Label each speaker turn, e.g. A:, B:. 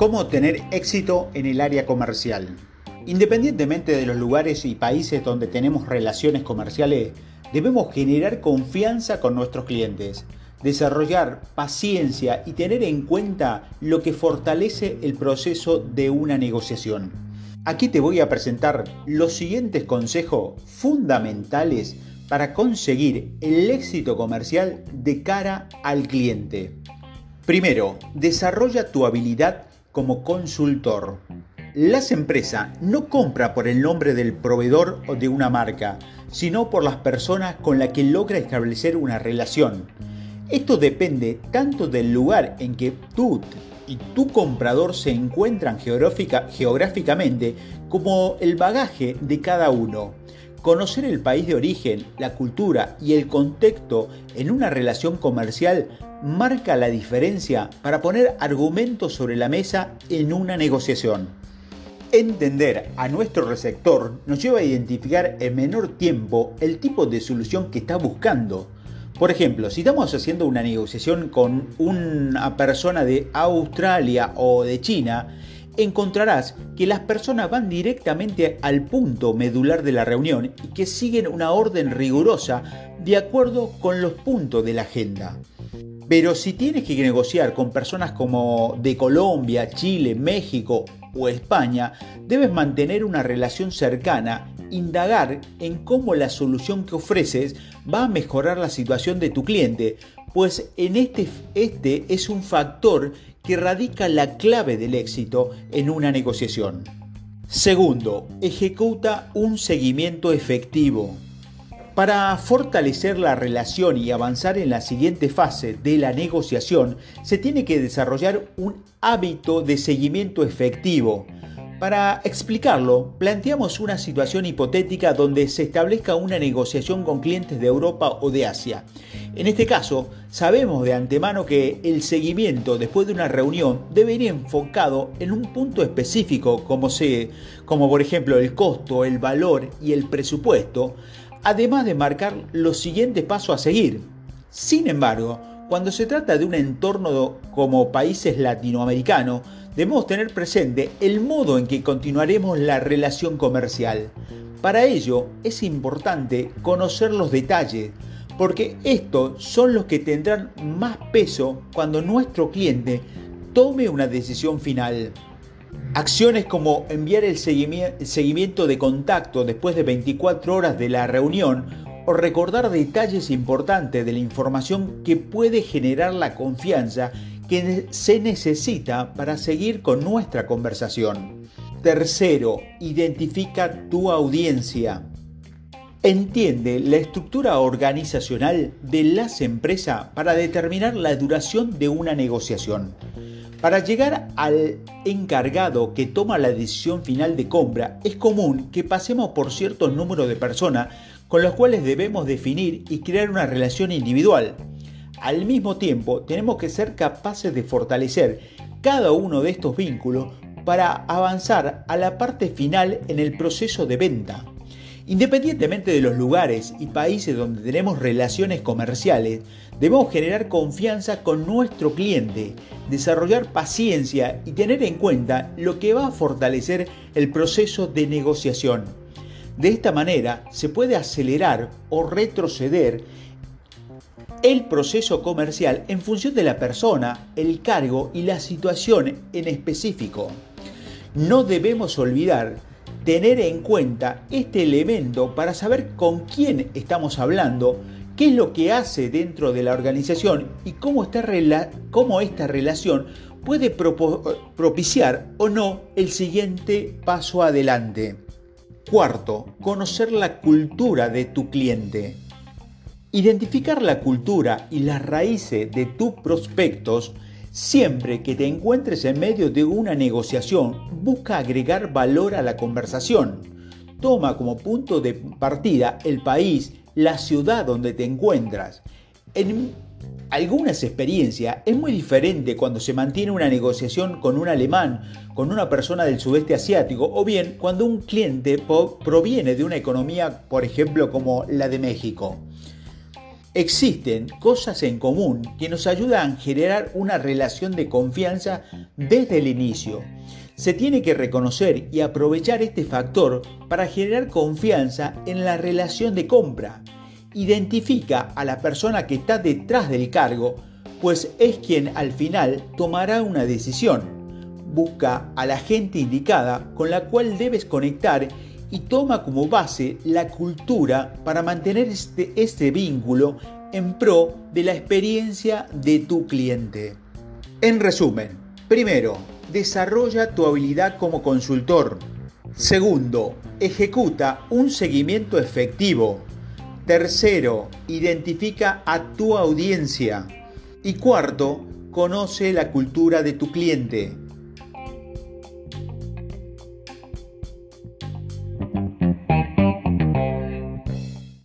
A: ¿Cómo tener éxito en el área comercial? Independientemente de los lugares y países donde tenemos relaciones comerciales, debemos generar confianza con nuestros clientes, desarrollar paciencia y tener en cuenta lo que fortalece el proceso de una negociación. Aquí te voy a presentar los siguientes consejos fundamentales para conseguir el éxito comercial de cara al cliente. Primero, desarrolla tu habilidad como consultor. Las empresas no compran por el nombre del proveedor o de una marca, sino por las personas con las que logra establecer una relación. Esto depende tanto del lugar en que tú y tu comprador se encuentran geográficamente como el bagaje de cada uno. Conocer el país de origen, la cultura y el contexto en una relación comercial marca la diferencia para poner argumentos sobre la mesa en una negociación. Entender a nuestro receptor nos lleva a identificar en menor tiempo el tipo de solución que está buscando. Por ejemplo, si estamos haciendo una negociación con una persona de Australia o de China, encontrarás que las personas van directamente al punto medular de la reunión y que siguen una orden rigurosa de acuerdo con los puntos de la agenda. Pero si tienes que negociar con personas como de Colombia, Chile, México o España, debes mantener una relación cercana, indagar en cómo la solución que ofreces va a mejorar la situación de tu cliente, pues en este, este es un factor radica la clave del éxito en una negociación. Segundo, ejecuta un seguimiento efectivo. Para fortalecer la relación y avanzar en la siguiente fase de la negociación, se tiene que desarrollar un hábito de seguimiento efectivo. Para explicarlo, planteamos una situación hipotética donde se establezca una negociación con clientes de Europa o de Asia. En este caso, sabemos de antemano que el seguimiento después de una reunión debe ir enfocado en un punto específico, como, como por ejemplo el costo, el valor y el presupuesto, además de marcar los siguientes pasos a seguir. Sin embargo, cuando se trata de un entorno como países latinoamericanos, debemos tener presente el modo en que continuaremos la relación comercial. Para ello es importante conocer los detalles, porque estos son los que tendrán más peso cuando nuestro cliente tome una decisión final. Acciones como enviar el seguimiento de contacto después de 24 horas de la reunión o recordar detalles importantes de la información que puede generar la confianza que se necesita para seguir con nuestra conversación. Tercero, identifica tu audiencia. Entiende la estructura organizacional de las empresas para determinar la duración de una negociación. Para llegar al encargado que toma la decisión final de compra, es común que pasemos por cierto número de personas con las cuales debemos definir y crear una relación individual. Al mismo tiempo, tenemos que ser capaces de fortalecer cada uno de estos vínculos para avanzar a la parte final en el proceso de venta. Independientemente de los lugares y países donde tenemos relaciones comerciales, debemos generar confianza con nuestro cliente, desarrollar paciencia y tener en cuenta lo que va a fortalecer el proceso de negociación. De esta manera se puede acelerar o retroceder el proceso comercial en función de la persona, el cargo y la situación en específico. No debemos olvidar tener en cuenta este elemento para saber con quién estamos hablando, qué es lo que hace dentro de la organización y cómo esta, cómo esta relación puede propiciar o no el siguiente paso adelante. Cuarto, conocer la cultura de tu cliente. Identificar la cultura y las raíces de tus prospectos Siempre que te encuentres en medio de una negociación, busca agregar valor a la conversación. Toma como punto de partida el país, la ciudad donde te encuentras. En algunas experiencias es muy diferente cuando se mantiene una negociación con un alemán, con una persona del sudeste asiático o bien cuando un cliente proviene de una economía, por ejemplo, como la de México. Existen cosas en común que nos ayudan a generar una relación de confianza desde el inicio. Se tiene que reconocer y aprovechar este factor para generar confianza en la relación de compra. Identifica a la persona que está detrás del cargo, pues es quien al final tomará una decisión. Busca a la gente indicada con la cual debes conectar y toma como base la cultura para mantener este, este vínculo en pro de la experiencia de tu cliente. En resumen, primero, desarrolla tu habilidad como consultor. Segundo, ejecuta un seguimiento efectivo. Tercero, identifica a tu audiencia. Y cuarto, conoce la cultura de tu cliente.